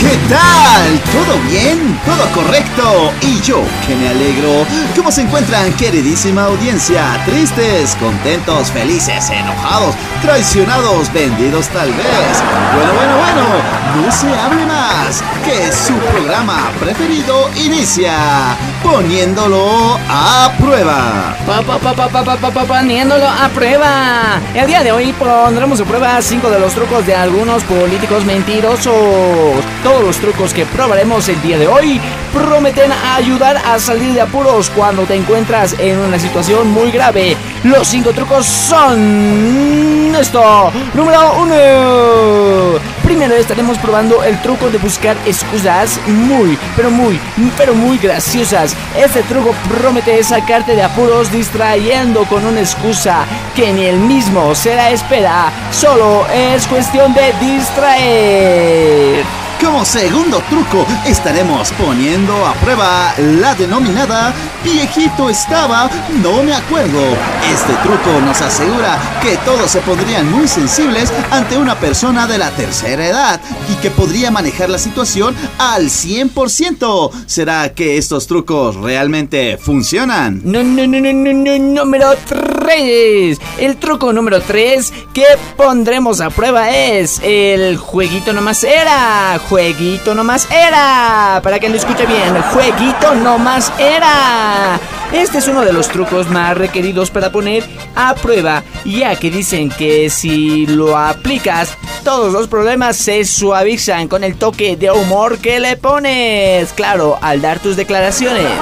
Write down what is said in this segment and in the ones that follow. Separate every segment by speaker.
Speaker 1: Get down! ¿Todo bien? ¿Todo correcto? Y yo, que me alegro. ¿Cómo se encuentran, queridísima audiencia? ¿Tristes, contentos, felices, enojados, traicionados, vendidos tal vez? Bueno, bueno, bueno, no se hable más, que su programa preferido inicia poniéndolo a prueba.
Speaker 2: Pa, pa, poniéndolo a prueba. El día de hoy pondremos a prueba cinco de los trucos de algunos políticos mentirosos. Todos los trucos que probaremos el día de hoy prometen ayudar a salir de apuros cuando te encuentras en una situación muy grave. Los cinco trucos son esto. Número uno. Primero estaremos probando el truco de buscar excusas muy, pero muy, pero muy graciosas. Este truco promete sacarte de apuros distrayendo con una excusa que ni el mismo se espera. Solo es cuestión de distraer.
Speaker 1: Como segundo truco estaremos poniendo a prueba la denominada viejito estaba, no me acuerdo. Este truco nos asegura que todos se pondrían muy sensibles ante una persona de la tercera edad y que podría manejar la situación al 100%. ¿Será que estos trucos realmente funcionan?
Speaker 2: No, no, no, no, no, no, número 3. El truco número 3 que pondremos a prueba es el jueguito nomás era. Jueguito nomás era. Para que lo escuche bien, jueguito nomás era. Este es uno de los trucos más requeridos para poner a prueba, ya que dicen que si lo aplicas, todos los problemas se suavizan con el toque de humor que le pones. Claro, al dar tus declaraciones.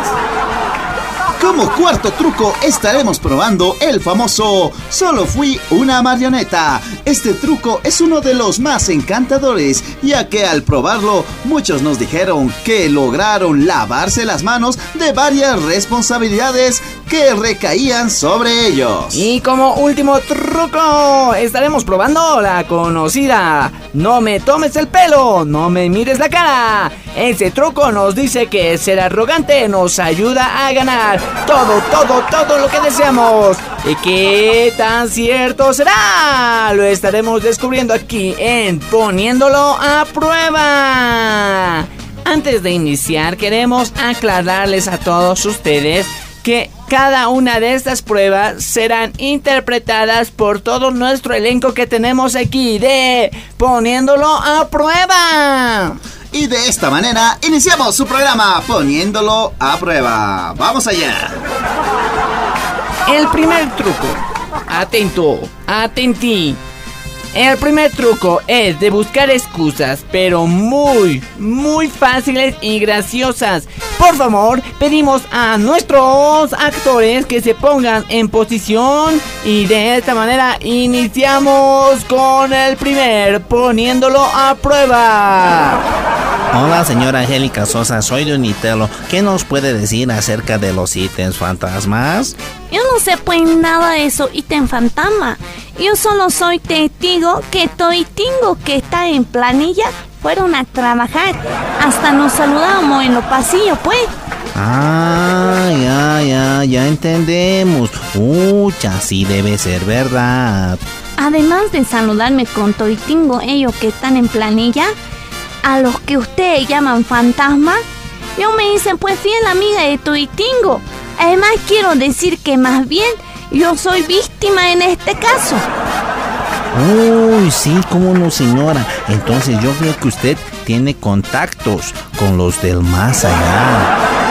Speaker 1: Como cuarto truco estaremos probando el famoso Solo fui una marioneta. Este truco es uno de los más encantadores, ya que al probarlo muchos nos dijeron que lograron lavarse las manos de varias responsabilidades que recaían sobre ellos.
Speaker 2: Y como último truco, estaremos probando la conocida No me tomes el pelo, no me mires la cara. Ese truco nos dice que ser arrogante nos ayuda a ganar todo, todo, todo lo que deseamos. ¿Y qué tan cierto será? Lo estaremos descubriendo aquí en Poniéndolo a prueba. Antes de iniciar, queremos aclararles a todos ustedes que cada una de estas pruebas serán interpretadas por todo nuestro elenco que tenemos aquí de Poniéndolo a prueba.
Speaker 1: Y de esta manera iniciamos su programa poniéndolo a prueba. Vamos allá.
Speaker 2: El primer truco. Atento, atentí. El primer truco es de buscar excusas, pero muy, muy fáciles y graciosas. Por favor, pedimos a nuestros actores que se pongan en posición y de esta manera iniciamos con el primer poniéndolo a prueba.
Speaker 3: Hola, señora Angélica Sosa, soy de Unitelo. ¿Qué nos puede decir acerca de los ítems fantasmas?
Speaker 4: Yo no sé pues nada de eso ítem fantasma. Yo solo soy testigo que Toitingo que está en planilla fueron a trabajar. Hasta nos saludamos en los pasillos, pues.
Speaker 3: Ah, ya, ya, ya entendemos. Ucha, sí debe ser verdad.
Speaker 4: Además de saludarme con Toitingo, ellos que están en planilla, a los que ustedes llaman fantasma, yo me dicen pues fiel amiga de Toitingo. Además quiero decir que más bien yo soy víctima en este caso.
Speaker 3: Uy, sí, cómo no, señora. Entonces yo creo que usted tiene contactos con los del más allá.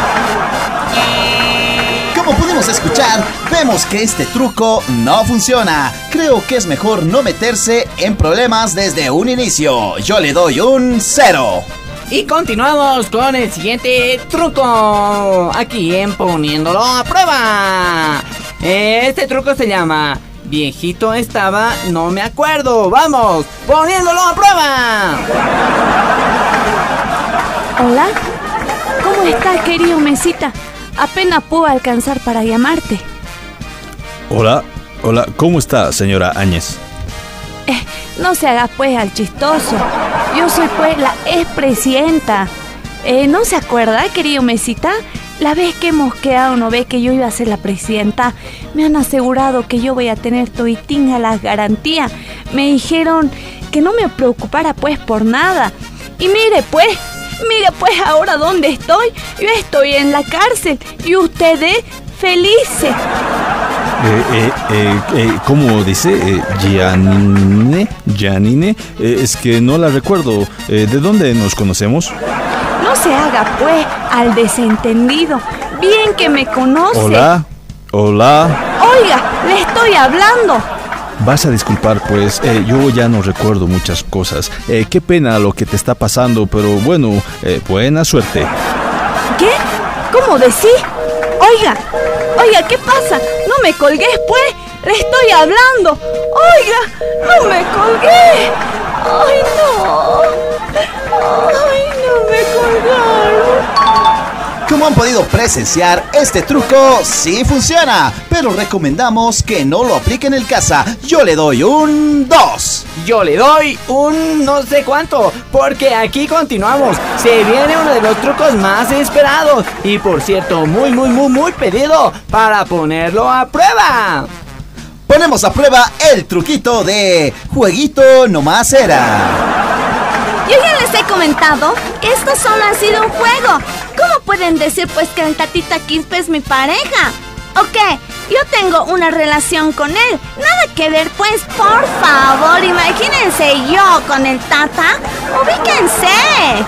Speaker 1: Como pudimos escuchar, vemos que este truco no funciona. Creo que es mejor no meterse en problemas desde un inicio. Yo le doy un cero.
Speaker 2: Y continuamos con el siguiente truco. Aquí en poniéndolo a prueba. Este truco se llama Viejito estaba, no me acuerdo. Vamos, poniéndolo a prueba.
Speaker 4: Hola, ¿cómo estás, querido Mesita? Apenas puedo alcanzar para llamarte.
Speaker 5: Hola, hola, ¿cómo está, señora Áñez?
Speaker 4: Eh, no se haga pues al chistoso. Yo soy pues la expresidenta. Eh, ¿No se acuerda, querido Mesita? La vez que hemos quedado, no ve que yo iba a ser la presidenta, me han asegurado que yo voy a tener toitín a las garantías. Me dijeron que no me preocupara pues por nada. Y mire pues, Mire pues ahora dónde estoy. Yo estoy en la cárcel y ustedes felices.
Speaker 5: Eh, eh, eh, eh, ¿Cómo dice? Eh, Gianine. Gianine. Eh, es que no la recuerdo. Eh, ¿De dónde nos conocemos?
Speaker 4: No se haga pues al desentendido. Bien que me conoce.
Speaker 5: Hola. Hola.
Speaker 4: Oiga, le estoy hablando.
Speaker 5: Vas a disculpar, pues eh, yo ya no recuerdo muchas cosas. Eh, qué pena lo que te está pasando, pero bueno, eh, buena suerte.
Speaker 4: ¿Qué? ¿Cómo decís? Oiga, oiga, ¿qué pasa? No me colgues, pues. Le estoy hablando. Oiga, no me colgué. Ay, no. Ay, no me colgaron.
Speaker 1: Como han podido presenciar, este truco sí funciona, pero recomendamos que no lo apliquen en casa. Yo le doy un 2.
Speaker 2: Yo le doy un no sé cuánto, porque aquí continuamos. Se viene uno de los trucos más esperados y por cierto, muy, muy, muy, muy pedido para ponerlo a prueba.
Speaker 1: Ponemos a prueba el truquito de jueguito nomás era.
Speaker 4: Yo ya les he comentado que esto solo ha sido un juego. ¿Cómo pueden decir pues que el tatita Quispe es mi pareja? ¿O qué? Yo tengo una relación con él. Nada que ver pues, por favor, imagínense yo con el tata. Ubíquense.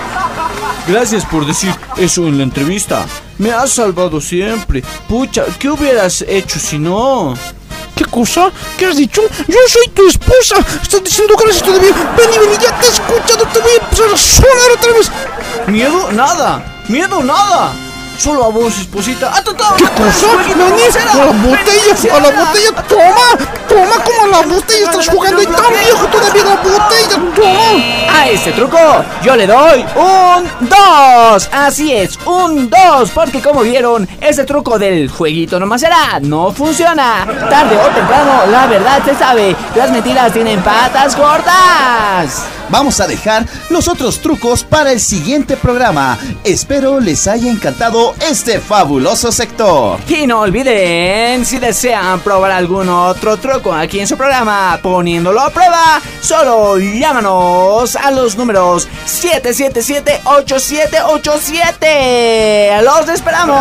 Speaker 6: Gracias por decir eso en la entrevista. Me has salvado siempre. Pucha, ¿qué hubieras hecho si no?
Speaker 7: ¿Qué cosa? ¿Qué has dicho? Yo soy tu esposa. Estás diciendo gracias todavía. Vení, vení, ya te he escuchado. Te voy a empezar a sonar otra vez.
Speaker 6: ¿Miedo? Nada. ¿Miedo? Nada. Solo a vos, esposita. ¡Ah, tata!
Speaker 7: ¿Qué cosa? Vení, a la botella, a la botella. Toma, toma como a la botella. Estás jugando y tan viejo todavía la botella. Toma.
Speaker 2: A este truco yo le doy un 2. Así es, un 2. Porque como vieron, ese truco del jueguito nomás será, no funciona. Tarde o temprano, la verdad se sabe. Las mentiras tienen patas cortas.
Speaker 1: Vamos a dejar los otros trucos para el siguiente programa. Espero les haya encantado este fabuloso sector.
Speaker 2: Y no olviden, si desean probar algún otro truco aquí en su programa, poniéndolo a prueba, solo llámanos a los números 777-8787. ¡Los esperamos!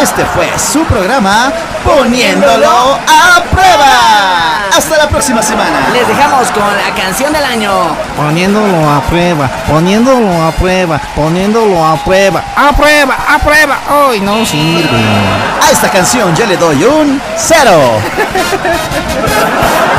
Speaker 1: Este fue su programa Poniéndolo a prueba. Hasta la próxima semana.
Speaker 2: Les dejamos con la canción del año.
Speaker 3: Poniéndolo a prueba, poniéndolo a prueba, poniéndolo a prueba. A prueba, a prueba. Hoy no sirve.
Speaker 1: A esta canción yo le doy un cero.